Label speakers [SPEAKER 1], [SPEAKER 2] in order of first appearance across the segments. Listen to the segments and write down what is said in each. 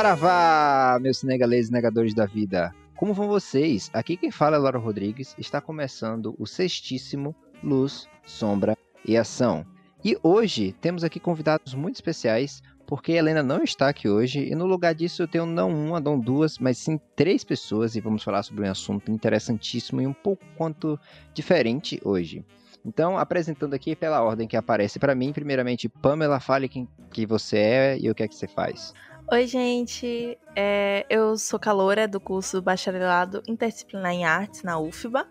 [SPEAKER 1] Saravá, meus senegaleses negadores da vida. Como vão vocês? Aqui quem fala é Laura Rodrigues. Está começando o sextíssimo Luz, Sombra e Ação. E hoje temos aqui convidados muito especiais, porque a Helena não está aqui hoje, e no lugar disso eu tenho não uma, não duas, mas sim três pessoas, e vamos falar sobre um assunto interessantíssimo e um pouco quanto diferente hoje. Então, apresentando aqui pela ordem que aparece para mim, primeiramente, Pamela, fale quem que você é e o que é que você faz.
[SPEAKER 2] Oi, gente. É, eu sou caloura do curso Bacharelado Interdisciplinar em Artes na UFBA.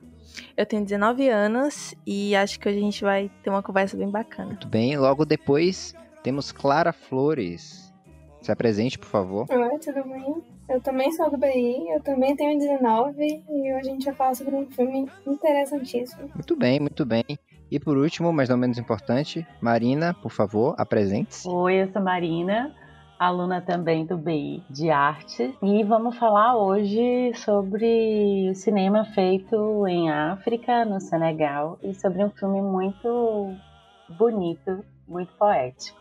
[SPEAKER 2] Eu tenho 19 anos e acho que hoje a gente vai ter uma conversa bem bacana.
[SPEAKER 1] Muito bem, logo depois temos Clara Flores. Se apresente, por favor.
[SPEAKER 3] Oi, tudo bem? Eu também sou do BI, eu também tenho 19 e hoje a gente vai falar sobre um filme interessantíssimo.
[SPEAKER 1] Muito bem, muito bem. E por último, mas não menos importante, Marina, por favor, apresente-se.
[SPEAKER 4] Oi, eu sou Marina, aluna também do BI de arte, e vamos falar hoje sobre o cinema feito em África, no Senegal, e sobre um filme muito bonito, muito poético.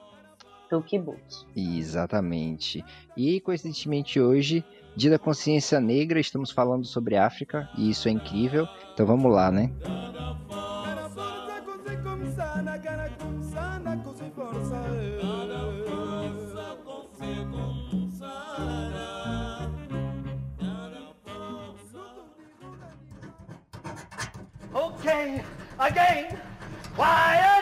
[SPEAKER 4] Tukibut.
[SPEAKER 1] Exatamente. E coincidentemente hoje, Dia da Consciência Negra, estamos falando sobre África, e isso é incrível. Então vamos lá, né?
[SPEAKER 5] Okay, again, quiet, roll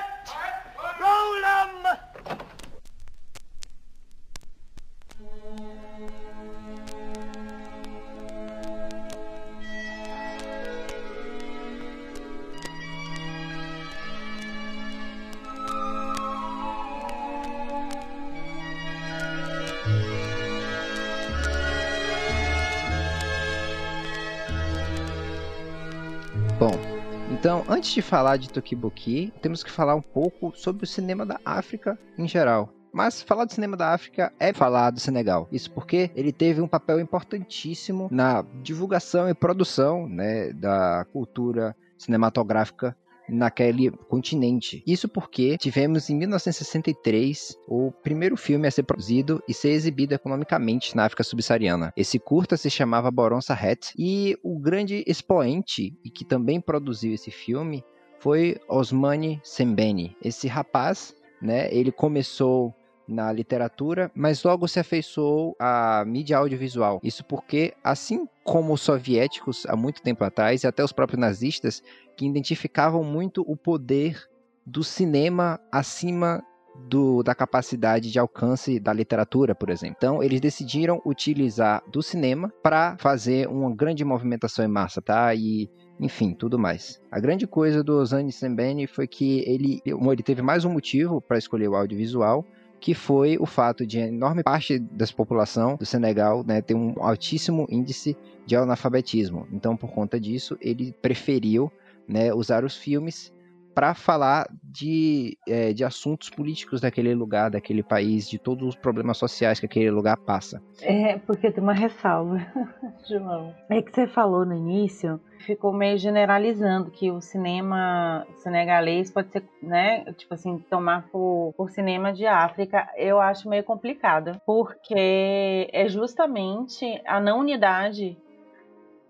[SPEAKER 1] então antes de falar de Tokiboki, temos que falar um pouco sobre o cinema da África em geral. Mas falar do cinema da África é falar do Senegal. Isso porque ele teve um papel importantíssimo na divulgação e produção né, da cultura cinematográfica naquele continente. Isso porque tivemos em 1963 o primeiro filme a ser produzido e ser exibido economicamente na África subsaariana. Esse curta se chamava Boron Sahet e o grande expoente e que também produziu esse filme foi Osmani Sembene. Esse rapaz, né, ele começou na literatura, mas logo se afeiçoou à mídia audiovisual. Isso porque, assim como os soviéticos há muito tempo atrás, e até os próprios nazistas, que identificavam muito o poder do cinema acima do, da capacidade de alcance da literatura, por exemplo. Então, eles decidiram utilizar do cinema para fazer uma grande movimentação em massa, tá? E enfim, tudo mais. A grande coisa do Ozani Sembene foi que ele, ele teve mais um motivo para escolher o audiovisual, que foi o fato de enorme parte da população do Senegal né, ter um altíssimo índice de analfabetismo. Então, por conta disso, ele preferiu né, usar os filmes para falar de, é, de assuntos políticos daquele lugar, daquele país, de todos os problemas sociais que aquele lugar passa.
[SPEAKER 4] É, porque tem uma ressalva, João. É que você falou no início, ficou meio generalizando que o cinema senegalês pode ser, né, tipo assim, tomar por, por cinema de África, eu acho meio complicado, porque é justamente a não unidade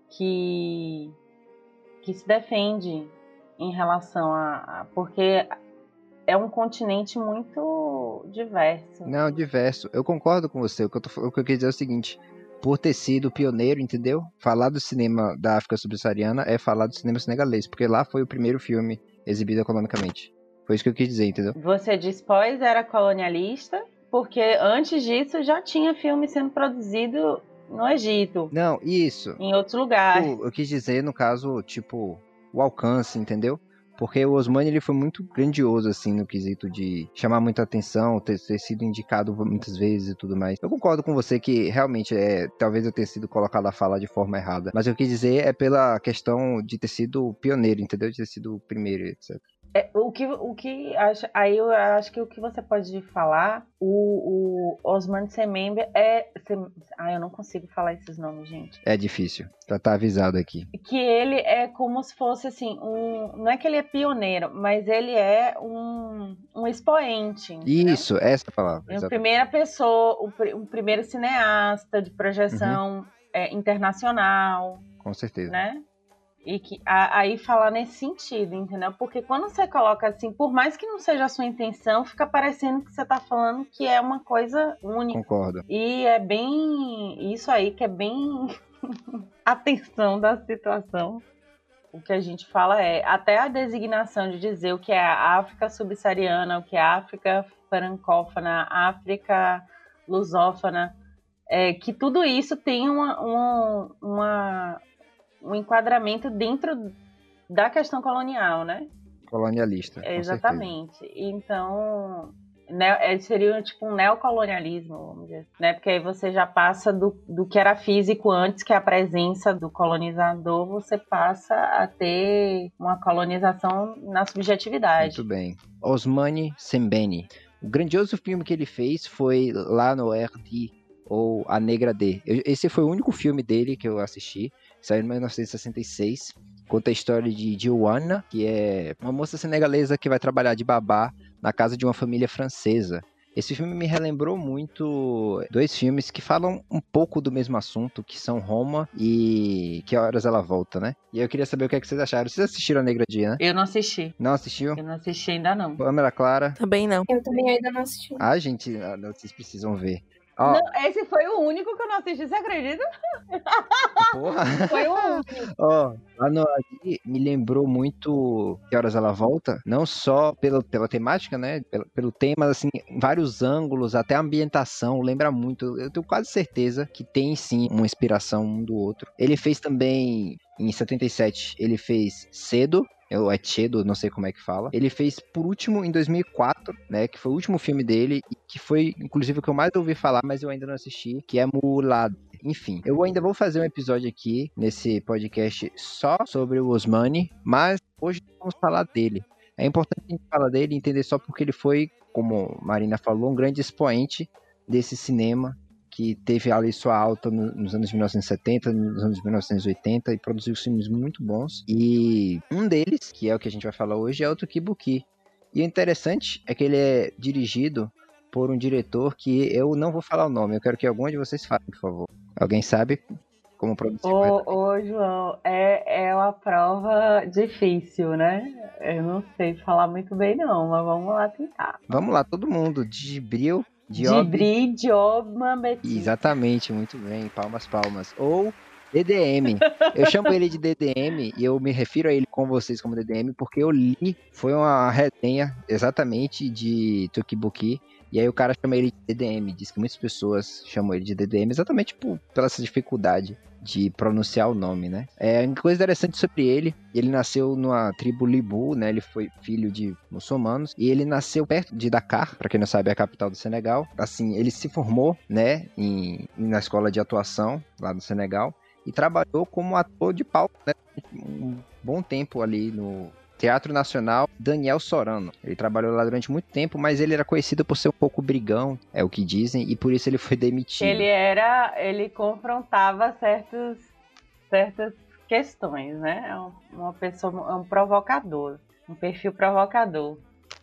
[SPEAKER 4] que, que se defende em relação a, a, porque é um continente muito diverso.
[SPEAKER 1] Não, diverso. Eu concordo com você. O que eu, tô, o que eu quis dizer é o seguinte: por ter sido pioneiro, entendeu? Falar do cinema da África subsaariana é falar do cinema senegalês, porque lá foi o primeiro filme exibido economicamente. Foi isso que eu quis dizer, entendeu?
[SPEAKER 4] Você diz pós era colonialista, porque antes disso já tinha filme sendo produzido no Egito.
[SPEAKER 1] Não, isso.
[SPEAKER 4] Em outros lugares.
[SPEAKER 1] Eu, eu quis dizer, no caso, tipo, o alcance, entendeu? Porque o Osmani ele foi muito grandioso, assim, no quesito de chamar muita atenção, ter, ter, sido indicado muitas vezes e tudo mais. Eu concordo com você que realmente é. Talvez eu tenha sido colocado a fala de forma errada. Mas eu quis dizer é pela questão de ter sido pioneiro, entendeu? De ter sido o primeiro, etc.
[SPEAKER 4] É, o que, o que acho, aí eu acho que o que você pode falar, o, o Osman Semembe é. Sem, ah, eu não consigo falar esses nomes, gente.
[SPEAKER 1] É difícil. Já tá avisado aqui.
[SPEAKER 4] Que ele é como se fosse assim, um. Não é que ele é pioneiro, mas ele é um, um expoente. entendeu?
[SPEAKER 1] Isso, essa palavra.
[SPEAKER 4] É a primeira pessoa, o, o primeiro cineasta de projeção é, internacional,
[SPEAKER 1] Com certeza.
[SPEAKER 4] né? E que a- aí falar nesse sentido, entendeu? Porque quando você coloca assim, por mais que não seja a sua intenção, fica parecendo que você tá falando que é uma coisa única.
[SPEAKER 1] Concordo.
[SPEAKER 4] E é bem isso aí que é bem atenção da situação. O que a gente fala é até a designação de dizer o que é a África subsaariana, o que é a África francófona, África lusófona, é, que tudo isso tem uma, uma, uma- um enquadramento dentro da questão colonial, né?
[SPEAKER 1] Colonialista. certeza.
[SPEAKER 4] Exatamente. Então, ne- é, seria tipo um neocolonialismo, vamos dizer, né? Porque aí você já passa do, do que era físico antes, que é a presença do colonizador, você passa a ter uma colonização na subjetividade.
[SPEAKER 1] Muito bem. Osmani Sembene. O grandioso filme que ele fez foi Lá no RD, ou A Negra D. Eu- esse foi o único filme dele que eu assisti. Saiu em 1966. Conta a história de Joanna, que é uma moça senegalesa que vai trabalhar de babá na casa de uma família francesa. Esse filme me relembrou muito dois filmes que falam um pouco do mesmo assunto, que são Roma e Que Horas Ela Volta, né? E eu queria saber o que, é que vocês acharam. Vocês assistiram A Negra D, né?
[SPEAKER 4] Eu não assisti.
[SPEAKER 1] Não assistiu?
[SPEAKER 4] Eu não assisti ainda não.
[SPEAKER 1] Câmera Clara.
[SPEAKER 2] Também não.
[SPEAKER 3] Eu também ainda não assisti.
[SPEAKER 1] Ah, gente, ah, vocês precisam ver. Ó,
[SPEAKER 4] Não, esse foi o único que eu não assisti, você acredita?
[SPEAKER 1] porra.
[SPEAKER 4] Foi o único.
[SPEAKER 1] Ó, lá no aqui me lembrou muito Que Horas Ela Volta, não só pela, pela temática, né? Pelo, pelo tema, assim, vários ângulos, até a ambientação, lembra muito. Eu tenho quase certeza que tem sim uma inspiração um do outro. Ele fez também, em 77, ele fez Cedo, é Cedo, não sei como é que fala. Ele fez por último em 2004, né, que foi o último filme dele e que foi inclusive o que eu mais ouvi falar, mas eu ainda não assisti, que é Mulado. Enfim, eu ainda vou fazer um episódio aqui nesse podcast só sobre o Osmani, mas hoje vamos falar dele. É importante a gente falar dele e entender só porque ele foi, como Marina falou, um grande expoente desse cinema que teve ali sua alta no- nos anos 1970, nos anos 1980 e produziu filmes muito bons. E um deles, que é o que a gente vai falar hoje, é o Tukibuki. E o interessante é que ele é dirigido por um diretor que eu não vou falar o nome, eu quero que algum de vocês falem, por favor. Alguém sabe como produzir?
[SPEAKER 4] Ô, ô, João, é, é uma prova difícil, né? Eu não sei falar muito bem, não, mas vamos lá tentar.
[SPEAKER 1] Vamos lá, todo mundo. Dibril, Diob.
[SPEAKER 4] Dibri, Diob, Mambetti.
[SPEAKER 1] Exatamente, muito bem. Palmas, palmas. Ou DDM. Eu chamo ele de DDM e eu me refiro a ele com vocês como DDM porque eu li, foi uma resenha exatamente de Tukibuki. E aí o cara chama ele de DDM, diz que muitas pessoas chamam ele de DDM exatamente por, pela essa dificuldade de pronunciar o nome, né? É, uma coisa interessante sobre ele, ele nasceu numa tribo Libu, né? Ele foi filho de muçulmanos e ele nasceu perto de Dakar, para quem não sabe é a capital do Senegal. Assim, ele se formou, né, em, na escola de atuação lá no Senegal e trabalhou como ator de palco, né? Um bom tempo ali no Teatro Nacional Daniel Sorano. Ele trabalhou lá durante muito tempo, mas ele era conhecido por ser um pouco brigão, é o que dizem, e por isso ele foi demitido.
[SPEAKER 4] Ele era, ele confrontava certos, certas questões, né? É um- uma pessoa, um provocador, um perfil provocador.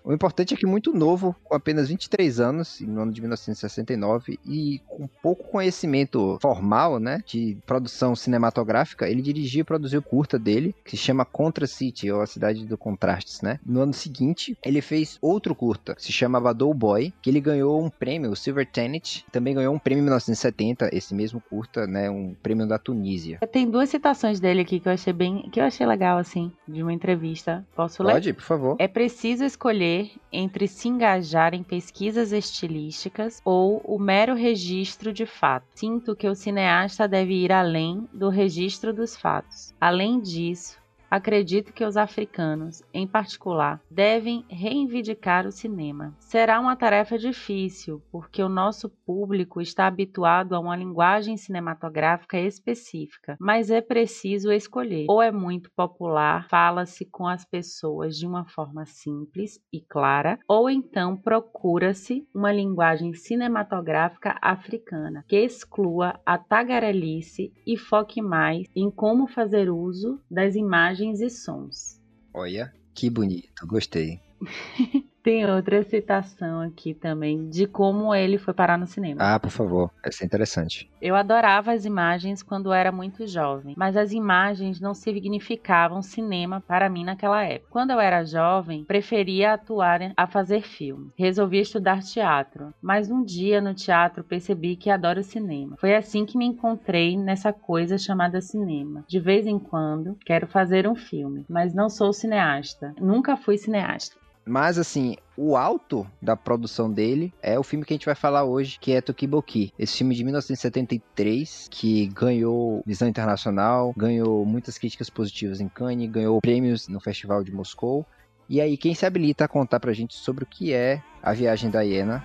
[SPEAKER 1] O importante é que muito novo, com apenas 23 anos, no ano de 1969, e com pouco conhecimento formal, né, de produção cinematográfica, ele dirigiu e produziu o curta dele, que se chama Contra City, ou A Cidade do Contrastes, né? No ano seguinte, ele fez outro curta, que se chamava Do Boy, que ele ganhou um prêmio, o Silver Tenet, também ganhou um prêmio em 1970, esse mesmo curta, né, um prêmio da Tunísia.
[SPEAKER 4] Tem duas citações dele aqui que eu achei bem, que eu achei legal assim, de uma entrevista. Posso ler?
[SPEAKER 1] Pode, por favor.
[SPEAKER 4] É preciso escolher entre se engajar em pesquisas estilísticas ou o mero registro de fatos. Sinto que o cineasta deve ir além do registro dos fatos. Além disso, acredito que os africanos, em particular, devem reivindicar o cinema. Será uma tarefa difícil, porque o nosso público está habituado a uma linguagem cinematográfica específica, mas é preciso escolher. Ou é muito popular, fala-se com as pessoas de uma forma simples e clara, ou então procura-se uma linguagem cinematográfica africana que exclua a tagarelice e foque mais em como fazer uso das imagens e sons.
[SPEAKER 1] Olha, que bonito, gostei.
[SPEAKER 4] Tem outra citação aqui também de como ele foi parar no cinema.
[SPEAKER 1] Ah, por favor, essa é interessante.
[SPEAKER 4] Eu adorava as imagens quando era muito jovem, mas as imagens não significavam cinema para mim naquela época. Quando eu era jovem, preferia atuar a fazer filme. Resolvi estudar teatro, mas um dia no teatro percebi que adoro cinema. Foi assim que me encontrei nessa coisa chamada cinema. De vez em quando, quero fazer um filme, mas não sou cineasta. Nunca fui cineasta.
[SPEAKER 1] Mas, assim, o alto da produção dele é o filme que a gente vai falar hoje, que é Tokiboki. Esse filme de 1973, que ganhou visão internacional, ganhou muitas críticas positivas em Cannes, ganhou prêmios no Festival de Moscou. E aí, quem se habilita a contar pra gente sobre o que é a viagem da hiena?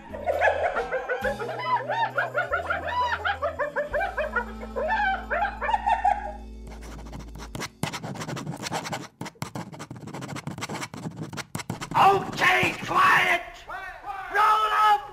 [SPEAKER 5] Quiet! Roll up!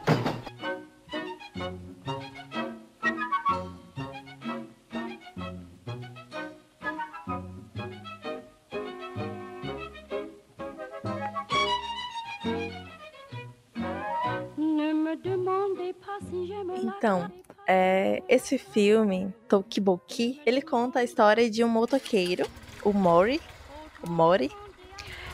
[SPEAKER 2] Então, é, esse filme, Tokiboki, ele conta a história de um motoqueiro, o Mori, o Mori,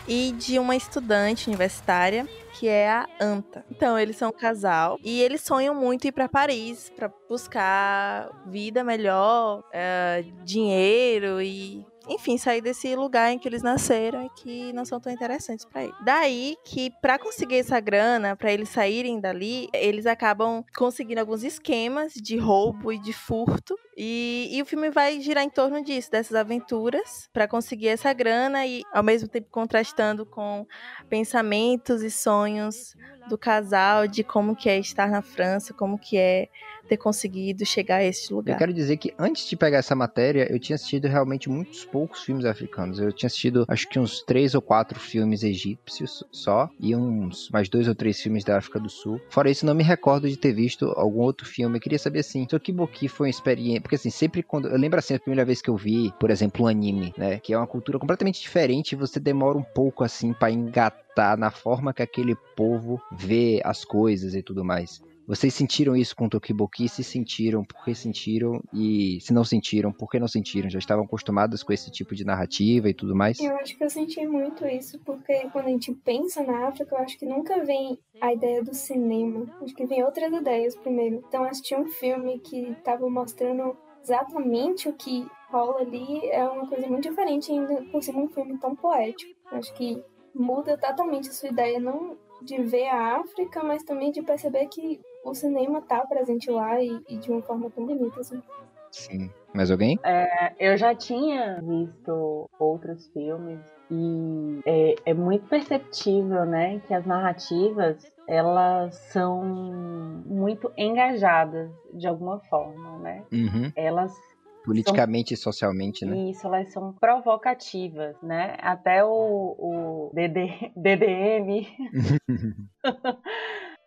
[SPEAKER 2] e de uma estudante universitária que é a Anta. Então, eles são um casal e eles sonham muito ir para Paris para buscar vida melhor, é, dinheiro e enfim, sair desse lugar em que eles nasceram e que não são tão interessantes para eles. Daí que para conseguir essa grana, para eles saírem dali, eles acabam conseguindo alguns esquemas de roubo e de furto. E, e o filme vai girar em torno disso, dessas aventuras, para conseguir essa grana e ao mesmo tempo contrastando com pensamentos e sonhos do casal de como que é estar na França, como que é ter conseguido chegar a esse lugar.
[SPEAKER 1] Eu quero dizer que antes de pegar essa matéria, eu tinha assistido realmente muitos poucos filmes africanos. Eu tinha assistido acho que uns três ou quatro filmes egípcios só, e uns mais dois ou três filmes da África do Sul. Fora isso, não me recordo de ter visto algum outro filme. Eu queria saber assim, Tokiboki foi uma experiência. Porque assim, sempre quando. Eu lembro assim, a primeira vez que eu vi, por exemplo, um anime, né? Que é uma cultura completamente diferente, você demora um pouco assim para engatar na forma que aquele povo vê as coisas e tudo mais. Vocês sentiram isso com Tokiboki? Se sentiram, por que sentiram? E se não sentiram, por que não sentiram? Já estavam acostumadas com esse tipo de narrativa e tudo mais?
[SPEAKER 3] Eu acho que eu senti muito isso, porque quando a gente pensa na África, eu acho que nunca vem a ideia do cinema. Acho que vem outras ideias primeiro. Então, assistir um filme que estava mostrando exatamente o que rola ali é uma coisa muito diferente, ainda por cima um filme tão poético. Acho que muda totalmente a sua ideia, não de ver a África, mas também de perceber que o cinema tá presente lá e, e de uma forma tão bonita, assim.
[SPEAKER 1] Sim. Mais alguém?
[SPEAKER 4] É, eu já tinha visto outros filmes e é, é, muito perceptível, né, que as narrativas elas são muito engajadas de alguma forma, né?
[SPEAKER 1] Uhum.
[SPEAKER 4] Elas
[SPEAKER 1] Politicamente são... e socialmente, né?
[SPEAKER 4] Isso, elas são provocativas, né? Até o, o DD, DDM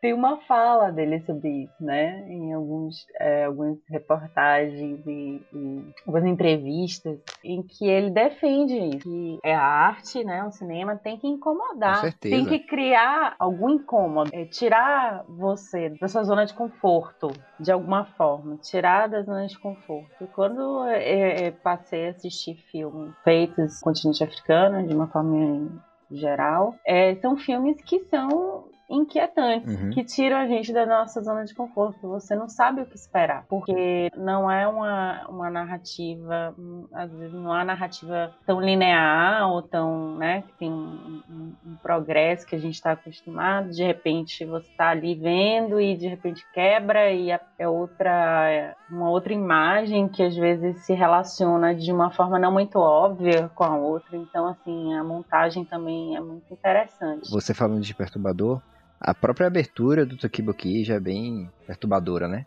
[SPEAKER 4] tem uma fala dele sobre isso, né? Em alguns, é, algumas reportagens e, e, algumas entrevistas em que ele defende isso, que é a arte, né? O cinema tem que incomodar, tem que criar algum incômodo, é, tirar você da sua zona de conforto de alguma forma, tirar da zona de conforto. E quando é, passei a assistir filmes feitos no continente africano de uma forma geral, é, são filmes que são inquietantes,
[SPEAKER 1] Uhum.
[SPEAKER 4] que tiram a gente da nossa zona de conforto. Você não sabe o que esperar, porque não é uma, uma narrativa, às vezes não é uma narrativa tão linear ou tão, né, que tem um, um- um progresso que a gente está acostumado, de repente você está ali vendo e de repente quebra e é outra uma outra imagem que às vezes se relaciona de uma forma não muito óbvia com a outra. Então, assim, a montagem também é muito interessante.
[SPEAKER 1] Você falando de perturbador, a própria abertura do Tokiboki já é bem perturbadora, né?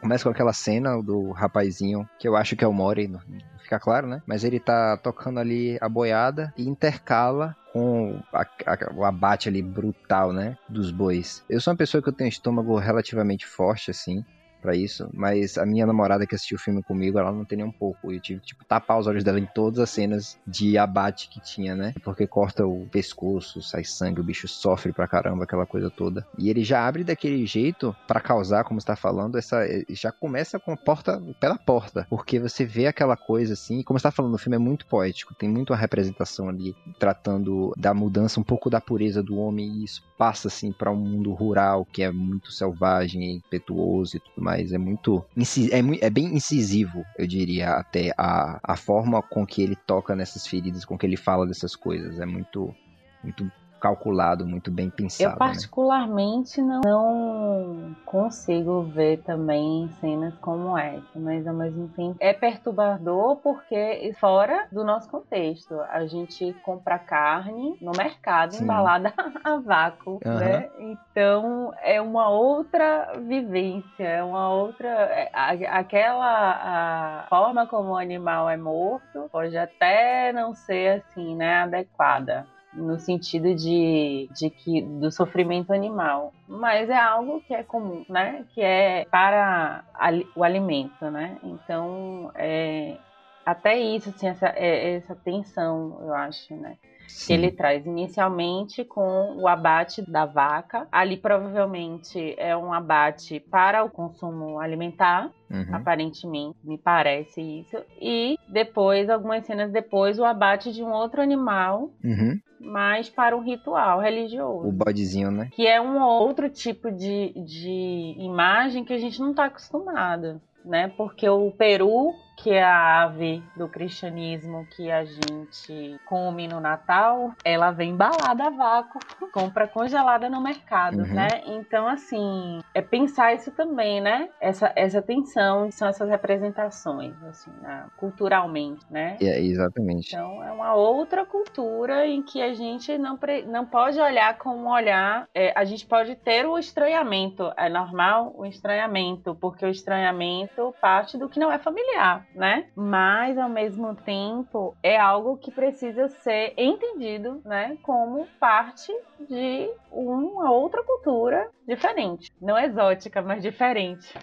[SPEAKER 1] Começa com aquela cena do rapazinho, que eu acho que é o Mori, não fica claro, né? Mas ele tá tocando ali a boiada e intercala com a, a, o abate ali brutal, né? Dos bois. Eu sou uma pessoa que eu tenho um estômago relativamente forte, assim para isso, mas a minha namorada que assistiu o filme comigo, ela não tem nem um pouco. Eu tive que, tipo, tapar os olhos dela em todas as cenas de abate que tinha, né? Porque corta o pescoço, sai sangue, o bicho sofre pra caramba, aquela coisa toda. E ele já abre daquele jeito para causar, como está falando, essa já começa com a porta pela porta, porque você vê aquela coisa assim, como está falando, o filme é muito poético, tem muito a representação ali tratando da mudança um pouco da pureza do homem e isso passa assim para um mundo rural que é muito selvagem, impetuoso e tudo mais. É muito. É, é bem incisivo, eu diria, até a, a forma com que ele toca nessas feridas, com que ele fala dessas coisas. É muito. Muito calculado, muito bem pensado.
[SPEAKER 4] Eu né? particularmente né? não, não, consigo ver também cenas como essa, mas ao mesmo tempo é perturbador porque fora do nosso contexto, a gente compra carne no mercado Sim. embalada a vácuo, uhum. né? Então é uma outra vivência, é uma outra é, aquela a forma como o animal é morto pode até não ser assim, né, adequada no sentido de, de que do sofrimento animal, mas é algo que é comum, né? Que é para o alimento, né? Então, é, até isso, assim, essa, é, essa tensão, eu acho, né? Sim. ele traz inicialmente com o abate da vaca. Ali provavelmente é um abate para o consumo alimentar, uhum. aparentemente, me parece isso. E depois, algumas cenas depois, o abate de um outro animal.
[SPEAKER 1] Uhum.
[SPEAKER 4] Mas para um ritual religioso.
[SPEAKER 1] O bodezinho, né?
[SPEAKER 4] Que é um outro tipo de, de imagem que a gente não está acostumado, né? Porque o Peru que é a ave do cristianismo que a gente come no Natal, ela vem embalada a vácuo, compra congelada no mercado, uhum. né? Então, assim, é pensar isso também, né? Essa, essa tensão, são essas representações, assim, né? culturalmente, né?
[SPEAKER 1] É, exatamente.
[SPEAKER 4] Então, é uma outra cultura em que a gente não, não pode olhar com um olhar, é, a gente pode ter o estranhamento, é normal o estranhamento, porque o estranhamento parte do que não é familiar né? Mas ao mesmo tempo é algo que precisa ser entendido, né, como parte de uma outra cultura diferente, não exótica, mas diferente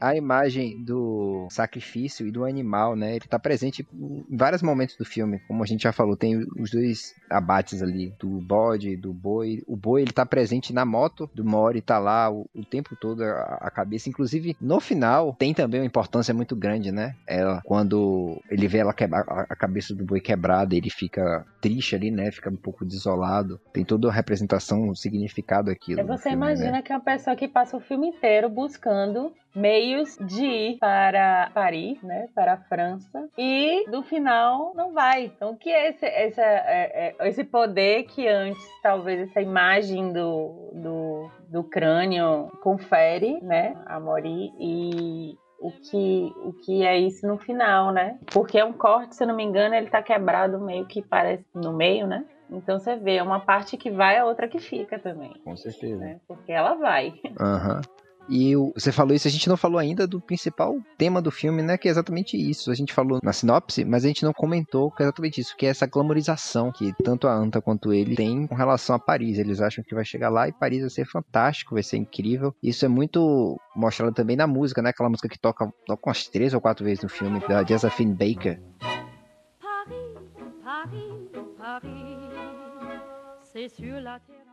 [SPEAKER 1] a imagem do sacrifício e do animal, né? Ele tá presente em vários momentos do filme, como a gente já falou, tem os dois abates ali, do bode, do boi. O boi, ele tá presente na moto do Mori, tá lá o, o tempo todo a, a, cabeça. Inclusive, no final, tem também uma importância muito grande, né? Ela, quando ele vê ela quebrar, a, a cabeça do boi quebrada, ele fica triste ali, né? Fica um pouco desolado. Tem toda a representação, um significado aquilo.
[SPEAKER 4] Você
[SPEAKER 1] filme,
[SPEAKER 4] imagina
[SPEAKER 1] né?
[SPEAKER 4] que é uma pessoa que passa o filme inteiro buscando meios de ir para Paris, né, para a França, e no final não vai. Então, o que é esse, esse, é, é, esse poder que antes, talvez, essa imagem do, do, do crânio confere, né, a Mori, e o que, o que é isso no final, né? Porque é um corte, se eu não me engano, ele tá quebrado meio que parece no meio, né? Então você vê, é uma parte que vai, a outra que fica também.
[SPEAKER 1] Com certeza. Né?
[SPEAKER 4] Porque ela vai.
[SPEAKER 1] Aham. Uhum. E você falou isso, a gente não falou ainda do principal tema do filme, né? Que é exatamente isso. A gente falou na sinopse, mas a gente não comentou que é exatamente isso, que é essa glamorização que tanto a Anta quanto ele tem com relação a Paris. Eles acham que vai chegar lá e Paris vai ser fantástico, vai ser incrível. Isso é muito mostrado também na música, né? Aquela música que toca, toca umas três ou quatro vezes no filme, da Josephine Baker.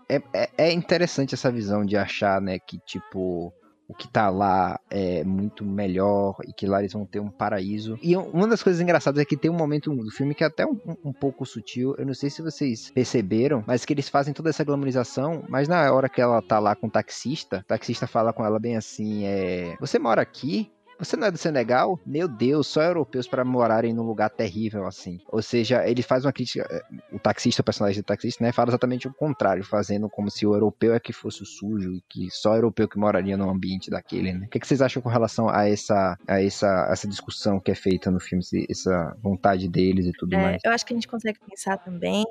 [SPEAKER 1] É, é, é interessante essa visão de achar, né, que tipo o que tá lá é muito melhor e que lá eles vão ter um paraíso. E uma das coisas engraçadas é que tem um momento do filme que é até um, um, pouco sutil, eu não sei se vocês perceberam, mas que eles fazem toda essa glamorização, mas na hora que ela tá lá com o taxista, o taxista fala com ela bem assim, é... Você mora aqui? Você não é do Senegal? Meu Deus, só europeus para morarem num lugar terrível assim. Ou seja, ele faz uma crítica. eh, O taxista, o personagem do taxista, né? Fala exatamente o contrário, fazendo como se o europeu é que fosse o sujo e que só europeu que moraria num ambiente daquele, né? O que, que vocês acham com relação a essa, a essa, essa discussão que é feita no filme, essa vontade deles e tudo
[SPEAKER 2] É,
[SPEAKER 1] mais?
[SPEAKER 2] eu acho que a gente consegue pensar também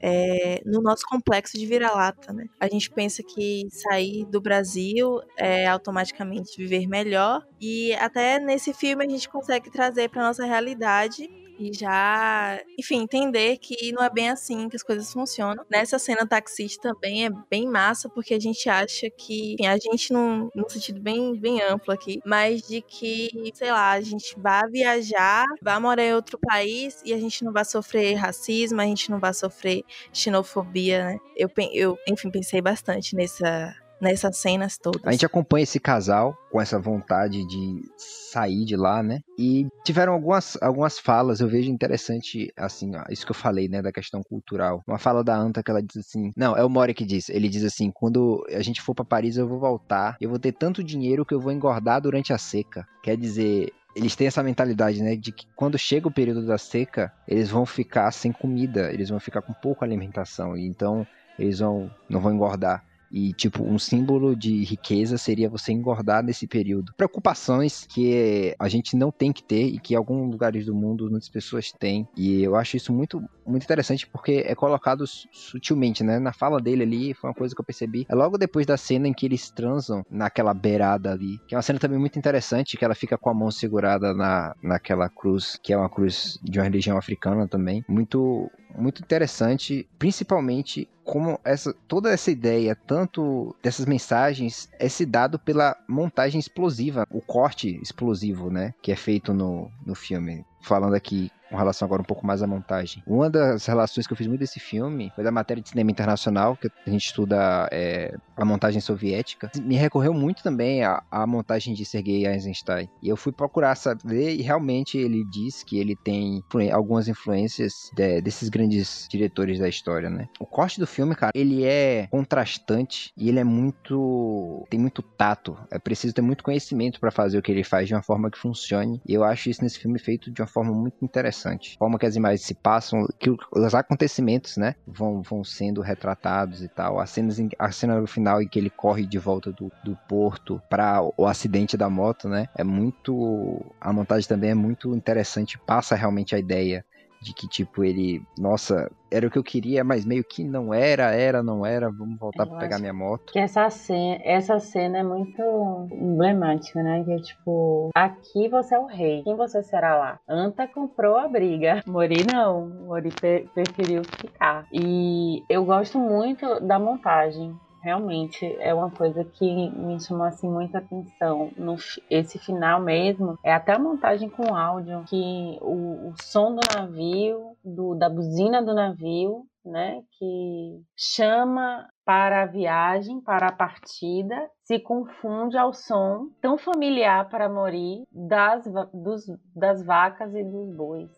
[SPEAKER 2] é, no nosso complexo de vira-lata, né? A gente pensa que sair do Brasil é automaticamente viver melhor e até nesse filme a gente consegue trazer para nossa realidade e já, enfim, entender que não é bem assim que as coisas funcionam. Nessa cena taxista também é bem massa porque a gente acha que, enfim, a gente num, num sentido bem, bem amplo aqui, mas de que, sei lá, a gente vai viajar, vai morar em outro país e a gente não vai sofrer racismo, a gente não vai sofrer xenofobia, né? Eu, eu enfim, pensei bastante nessa, nessas cenas todas.
[SPEAKER 1] A gente acompanha esse casal com essa vontade de sair de lá, né? E tiveram algumas, algumas falas, eu vejo interessante, assim, isso que eu falei, né, da questão cultural. Uma fala da Anta que ela diz assim: Não, é o Mori que diz. Ele diz assim: Quando a gente for pra Paris, eu vou voltar, eu vou ter tanto dinheiro que eu vou engordar durante a seca. Quer dizer. Eles têm essa mentalidade, né, de que quando chega o período da seca, eles vão ficar sem comida, eles vão ficar com pouca alimentação, e então eles vão não vão engordar. E, tipo, um símbolo de riqueza seria você engordar nesse período. Preocupações que a gente não tem que ter e que em alguns lugares do mundo muitas pessoas têm. E eu acho isso muito, muito interessante porque é colocado su- sutilmente, né? Na fala dele ali, foi uma coisa que eu percebi. É logo depois da cena em que eles transam naquela beirada ali. Que é uma cena também muito interessante, que ela fica com a mão segurada na, naquela cruz, que é uma cruz de uma religião africana também. Muito, muito interessante, principalmente como essa toda essa ideia, tanto dessas mensagens, é se dado pela montagem explosiva, o corte explosivo, né, que é feito no, no filme. Falando aqui com relação agora um pouco mais à montagem. Uma das relações que eu fiz muito desse filme foi da matéria de cinema internacional, que a gente estuda é, a montagem soviética. Me recorreu muito também à, à montagem de Sergei Eisenstein. E eu fui procurar saber e realmente ele diz que ele tem algumas influências de- desses grandes diretores da história, né? O corte do filme, cara, ele é contrastante e ele é muito tem muito tato. É preciso ter muito conhecimento para fazer o que ele faz de uma forma que funcione. E eu acho isso nesse filme feito de uma forma muito interessante. A forma que as imagens se passam, que os acontecimentos, né, vão, vão sendo retratados e tal. As cenas em- a cena no final em que ele corre de volta do, do porto para o acidente da moto, né? É muito a montagem também é muito interessante, passa realmente a ideia de que tipo ele, nossa, era o que eu queria, mas meio que não era, era, não era, vamos voltar para pegar minha moto.
[SPEAKER 4] Que essa cena, essa cena é muito emblemática, né? Que é tipo, aqui você é o rei, quem você será lá? Anta comprou a briga, Mori não, Mori preferiu ficar. E eu gosto muito da montagem. Realmente é uma coisa que me chamou assim muita atenção. No, esse final mesmo, é até a montagem com áudio, que o, o som do navio, do, da buzina do navio, né, que chama para a viagem, para a partida, se confunde ao som tão familiar para Mori das, dos- das vacas e dos bois,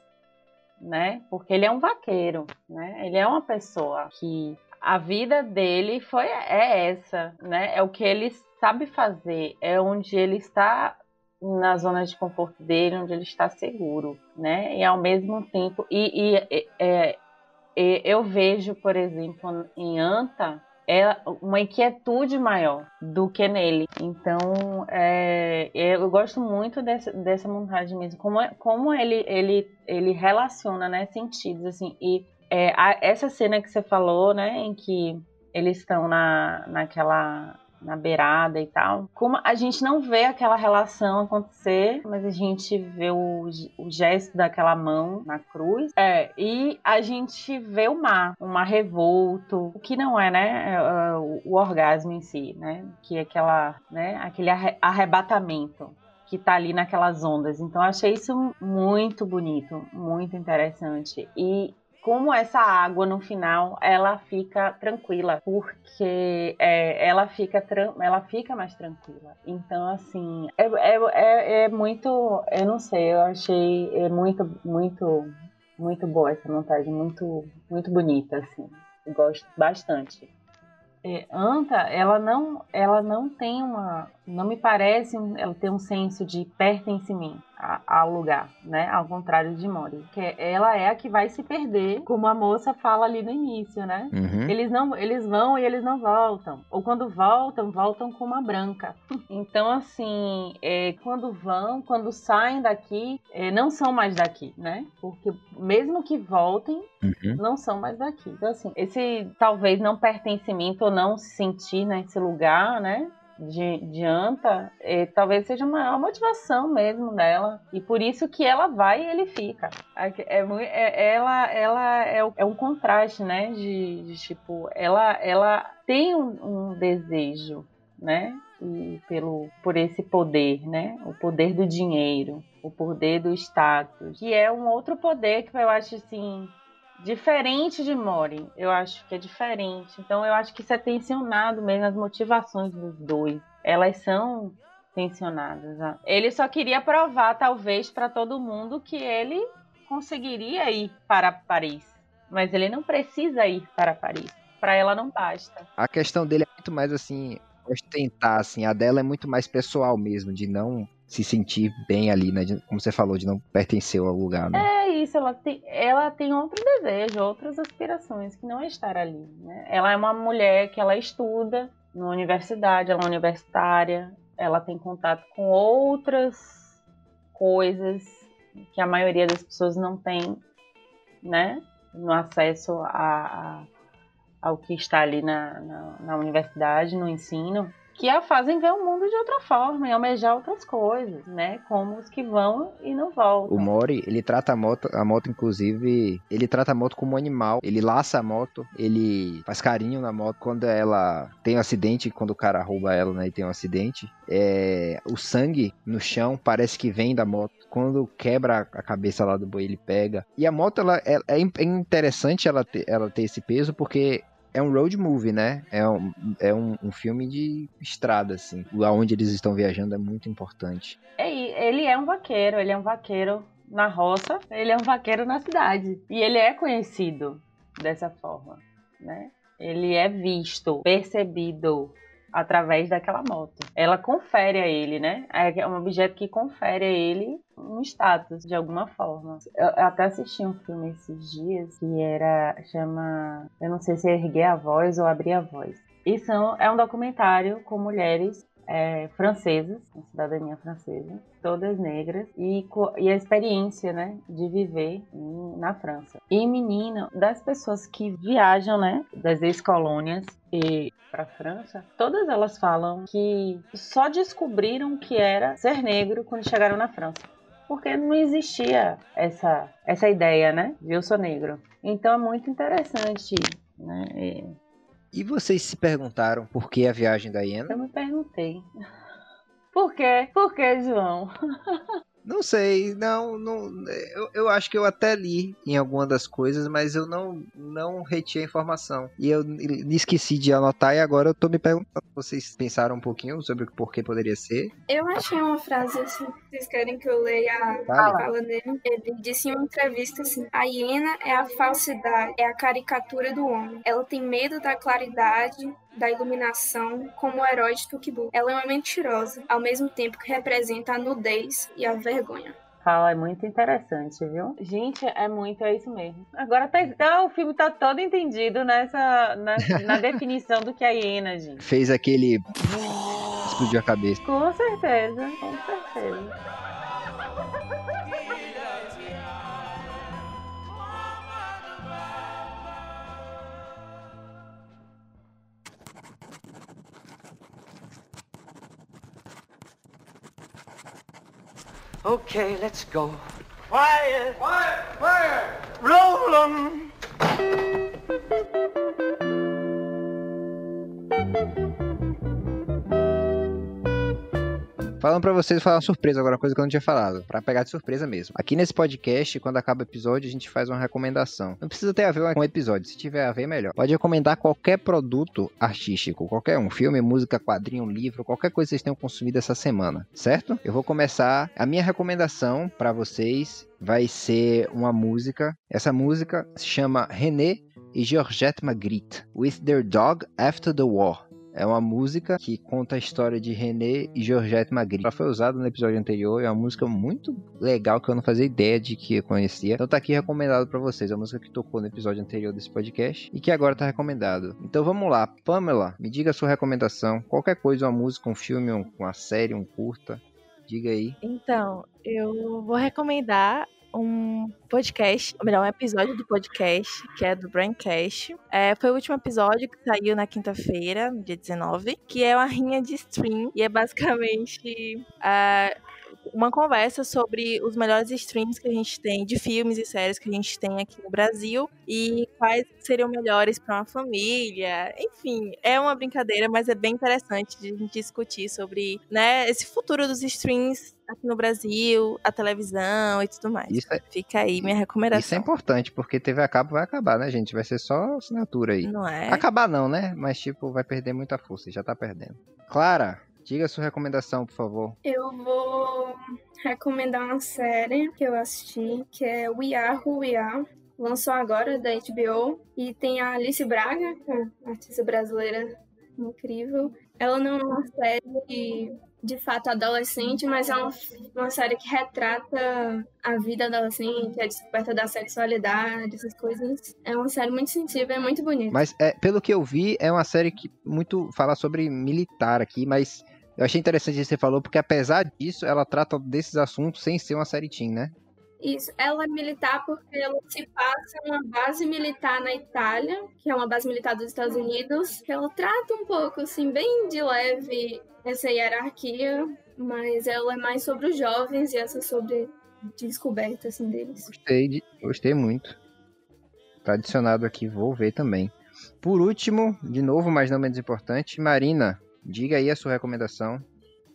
[SPEAKER 4] né? Porque ele é um vaqueiro, né? Ele é uma pessoa que a vida dele foi é essa, né? É o que ele sabe fazer, é onde ele está na zona de conforto dele, onde ele está seguro, né? E ao mesmo tempo e, e- é, eu vejo, por exemplo, em Anta é uma inquietude maior do que nele. Então, é, eu gosto muito dessa, dessa montagem mesmo, como, é- como ele, ele, ele relaciona, né, sentidos, assim, e é, a- essa cena que você falou, né, em que eles estão na, naquela na beirada e tal. Como a gente não vê aquela relação acontecer, mas a gente vê o, o gesto daquela mão na cruz. É, e a gente vê o mar, um mar revolto, o que não é, né, é, é, o, o orgasmo em si, né, que é aquela, né, aquele arre- arrebatamento que tá ali naquelas ondas. Então achei isso muito bonito, muito interessante. E como essa água no final ela fica tranquila porque é, ela fica ela fica mais tranquila. Então assim é, é, é, é muito eu não sei eu achei é muito muito muito boa essa montagem muito muito bonita assim. Eu gosto bastante. É, Anta ela não ela não tem uma não me parece ela ter um senso de pertencimento ao lugar, né? Ao contrário de Mori, que ela é a que vai se perder, como a moça fala ali no início, né?
[SPEAKER 1] Uhum.
[SPEAKER 4] Eles não, eles vão e eles não voltam, ou quando voltam, voltam com uma branca. Então assim, é, quando vão, quando saem daqui, é, não são mais daqui, né? Porque mesmo que voltem,
[SPEAKER 1] Uhum.
[SPEAKER 4] não são mais daqui. Então assim, esse talvez não pertencimento ou não se sentir nesse lugar, né? De, de Anta, é, talvez seja uma, uma, motivação mesmo dela. E por isso que ela vai e ele fica. É, é, ela ela é, é, um contraste, né? De, de, tipo, ela, ela tem um, um desejo, né? E pelo, por esse poder, né? O poder do dinheiro, o poder do status, que é um outro poder que eu acho assim diferente de Mori. Eu acho que é diferente. Então eu acho que isso é tensionado mesmo as motivações dos dois. Elas são tensionadas. Né? Ele só queria provar, talvez, para todo mundo que ele conseguiria ir para Paris. Mas ele não precisa ir para Paris. Para ela não basta.
[SPEAKER 1] A questão dele é muito mais assim, ostentar, assim. A dela é muito mais pessoal mesmo, de não se sentir bem ali, né? De, como você falou, de não pertencer ao lugar, né?
[SPEAKER 4] É isso, ela tem, ela tem outro desejo, outras aspirações, que não é estar ali, né? Ela é uma mulher que ela estuda na universidade, ela é universitária, ela tem contato com outras coisas que a maioria das pessoas não tem, né? No acesso a, a ao que está ali na, na, na universidade, no ensino que a fazem ver o mundo de outra forma e almejar outras coisas, né? Como os que vão e não voltam.
[SPEAKER 1] O Mori, ele trata a moto, a moto inclusive, ele trata a moto como um animal. Ele laça a moto, ele faz carinho na moto quando ela tem um acidente, quando o cara rouba ela, né, e tem um acidente. É, o sangue no chão parece que vem da moto. Quando quebra a cabeça lá do boi, ele pega. E a moto, ela, é, é interessante ela ter, ela ter esse peso, porque é um road movie, né? É um, é um, um, filme de estrada, assim. Aonde eles estão viajando é muito importante.
[SPEAKER 4] É, ele é um vaqueiro, ele é um vaqueiro na roça, ele é um vaqueiro na cidade. E ele é conhecido dessa forma, né? Ele é visto, percebido, através daquela moto. Ela confere a ele, né? É um objeto que confere a ele um status de alguma forma. Eu até assisti um filme esses dias que era chama, eu não sei se é erguer a voz ou abrir a voz. Isso é um documentário com mulheres é, francesas, com cidadania francesa, todas negras, e, e a experiência, né, de viver em, na França. E menina, das pessoas que viajam, né, das ex-colônias e para França, todas elas falam que só descobriram que era ser negro quando chegaram na França. Porque não existia essa, essa ideia, né? De eu sou negro. Então é muito interessante, né? E
[SPEAKER 1] vocês se perguntaram por que a viagem da hiena?
[SPEAKER 4] Eu me perguntei. Por quê? Por que, João?
[SPEAKER 1] Não sei, não, não eu, eu acho que eu até li em alguma das coisas, mas eu não não reti a informação. E eu me esqueci de anotar e agora eu tô me perguntando, vocês pensaram um pouquinho sobre o porquê poderia ser?
[SPEAKER 3] Eu achei uma frase assim, vocês querem que eu leia a fala dele? Ele disse em uma entrevista assim: "A hiena é a falsidade, é a caricatura do homem. Ela tem medo da claridade, da iluminação como o herói de Tukibu. Ela é uma mentirosa, ao mesmo tempo que representa a nudez e a vergonha.
[SPEAKER 4] Fala, é muito interessante, viu? Gente, é muito, é isso mesmo. Agora tá, tá o filme tá todo entendido nessa, na, na definição do que é hiena, gente.
[SPEAKER 1] Fez aquele. explodiu a cabeça.
[SPEAKER 4] Com certeza, com certeza.
[SPEAKER 5] Okay, let's go. Quiet! Quiet! Quiet! Roll 'em!
[SPEAKER 1] Falando para vocês falar uma surpresa agora, coisa que eu não tinha falado, para pegar de surpresa mesmo. Aqui nesse podcast, quando acaba o episódio, a gente faz uma recomendação. Não precisa ter a ver com o episódio, se tiver a ver, melhor. Pode recomendar qualquer produto artístico, qualquer um, filme, música, quadrinho, livro, qualquer coisa que vocês tenham consumido essa semana, certo? Eu vou começar a minha recomendação para vocês vai ser uma música. Essa música se chama René e Georgette Magritte, With Their Dog After the War. É uma música que conta a história de René e Georgette Magritte. Ela foi usada no episódio anterior, é uma música muito legal que eu não fazia ideia de que eu conhecia. Então tá aqui recomendado para vocês, é a música que tocou no episódio anterior desse podcast e que agora tá recomendado. Então vamos lá, Pamela, me diga a sua recomendação. Qualquer coisa, uma música, um filme, uma série, um curta. Diga aí.
[SPEAKER 2] Então, eu vou recomendar um podcast, ou melhor, um episódio do podcast, que é do Braincast. É, foi o último episódio que saiu na quinta-feira, dia 19, que é uma rinha de stream, e é basicamente é, uma conversa sobre os melhores streams que a gente tem de filmes e séries que a gente tem aqui no Brasil e quais seriam melhores para uma família. Enfim, é uma brincadeira, mas é bem interessante de a gente discutir sobre né, esse futuro dos streams aqui no Brasil, a televisão e tudo mais. É, Fica aí minha recomendação.
[SPEAKER 1] Isso é importante, porque TV a cabo vai acabar, né, gente? Vai ser só assinatura aí.
[SPEAKER 2] Não é?
[SPEAKER 1] Acabar não, né? Mas, tipo, vai perder muita força, já tá perdendo. Clara, Diga a sua recomendação, por favor.
[SPEAKER 3] Eu vou recomendar uma série que eu assisti, que é We Are Who We Are. Lançou agora da HBO. E tem a Alice Braga, é artista brasileira incrível. Ela não é uma série de fato adolescente, mas é uma, série que retrata a vida adolescente, a descoberta da sexualidade, essas coisas. É uma série muito sensível, é muito bonita.
[SPEAKER 1] Mas é, pelo que eu vi, é uma série que muito fala sobre militar aqui, mas eu achei interessante isso que você falou, porque apesar disso, ela trata desses assuntos sem ser uma série teen, né?
[SPEAKER 3] Isso, ela é militar porque ela se passa uma base militar na Itália, que é uma base militar dos Estados Unidos, que ela trata um pouco, assim, bem de leve essa hierarquia, mas ela é mais sobre os jovens e essa sobre descoberta, assim, deles.
[SPEAKER 1] Gostei, de, gostei muito. Tá adicionado aqui, vou ver também. Por último, de novo, mas não menos importante, Marina, Diga aí a sua recomendação.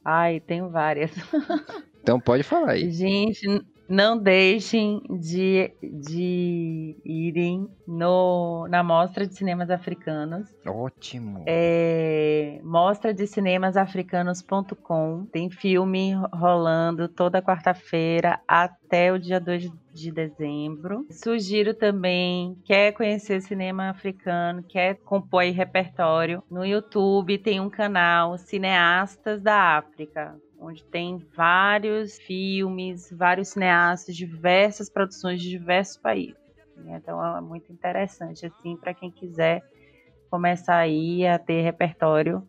[SPEAKER 4] Ai, tenho várias.
[SPEAKER 1] Então pode falar aí.
[SPEAKER 4] Gente, não deixem de, de irem no, na Mostra de Cinemas Africanos.
[SPEAKER 1] Ótimo!
[SPEAKER 4] É, mostra de cinemasafricanos.com. Tem filme rolando toda quarta-feira até o dia 2 de dezembro. Sugiro também, quer conhecer cinema africano, quer compor repertório, no YouTube tem um canal Cineastas da África onde tem vários filmes, vários cineastas, diversas produções de diversos países. Então é muito interessante assim para quem quiser começar aí a ter repertório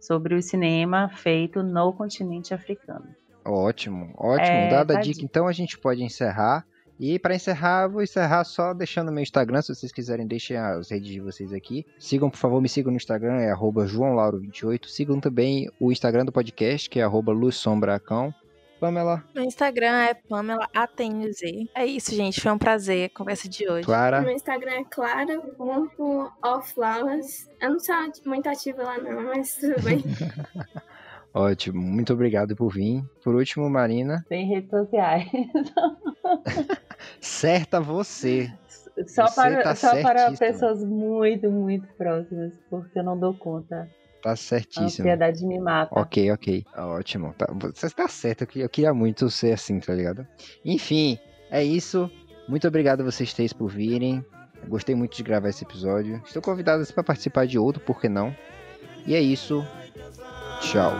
[SPEAKER 4] sobre o cinema feito no continente africano.
[SPEAKER 1] Ótimo, ótimo. É, Dada a dica, então a gente pode encerrar. E para encerrar, vou encerrar só deixando meu Instagram, se vocês quiserem, deixem as redes de vocês aqui. Sigam, por favor, me sigam no Instagram, é joãolauro28. Sigam também o Instagram do podcast, que é luzsombracão. Pamela.
[SPEAKER 2] Meu Instagram é Pamela ATNZ. É isso, gente. Foi um prazer a conversa de hoje.
[SPEAKER 1] Clara.
[SPEAKER 3] Meu Instagram é clara.offlowers. Eu não sou muito ativa lá, não, mas tudo bem.
[SPEAKER 1] Ótimo, muito obrigado por vir. Por último, Marina.
[SPEAKER 4] Tem redes sociais.
[SPEAKER 1] Certa você.
[SPEAKER 4] Só, você para, tá só para pessoas muito, muito próximas, porque eu não dou conta.
[SPEAKER 1] Tá certíssimo. A
[SPEAKER 4] ansiedade me mata.
[SPEAKER 1] Ok, ok. Ótimo. Tá, você tá certo. Eu queria muito ser assim, tá ligado? Enfim, é isso. Muito obrigado a vocês três por virem. Gostei muito de gravar esse episódio. Estou convidado para participar de outro, por que não? E é isso. Tchau.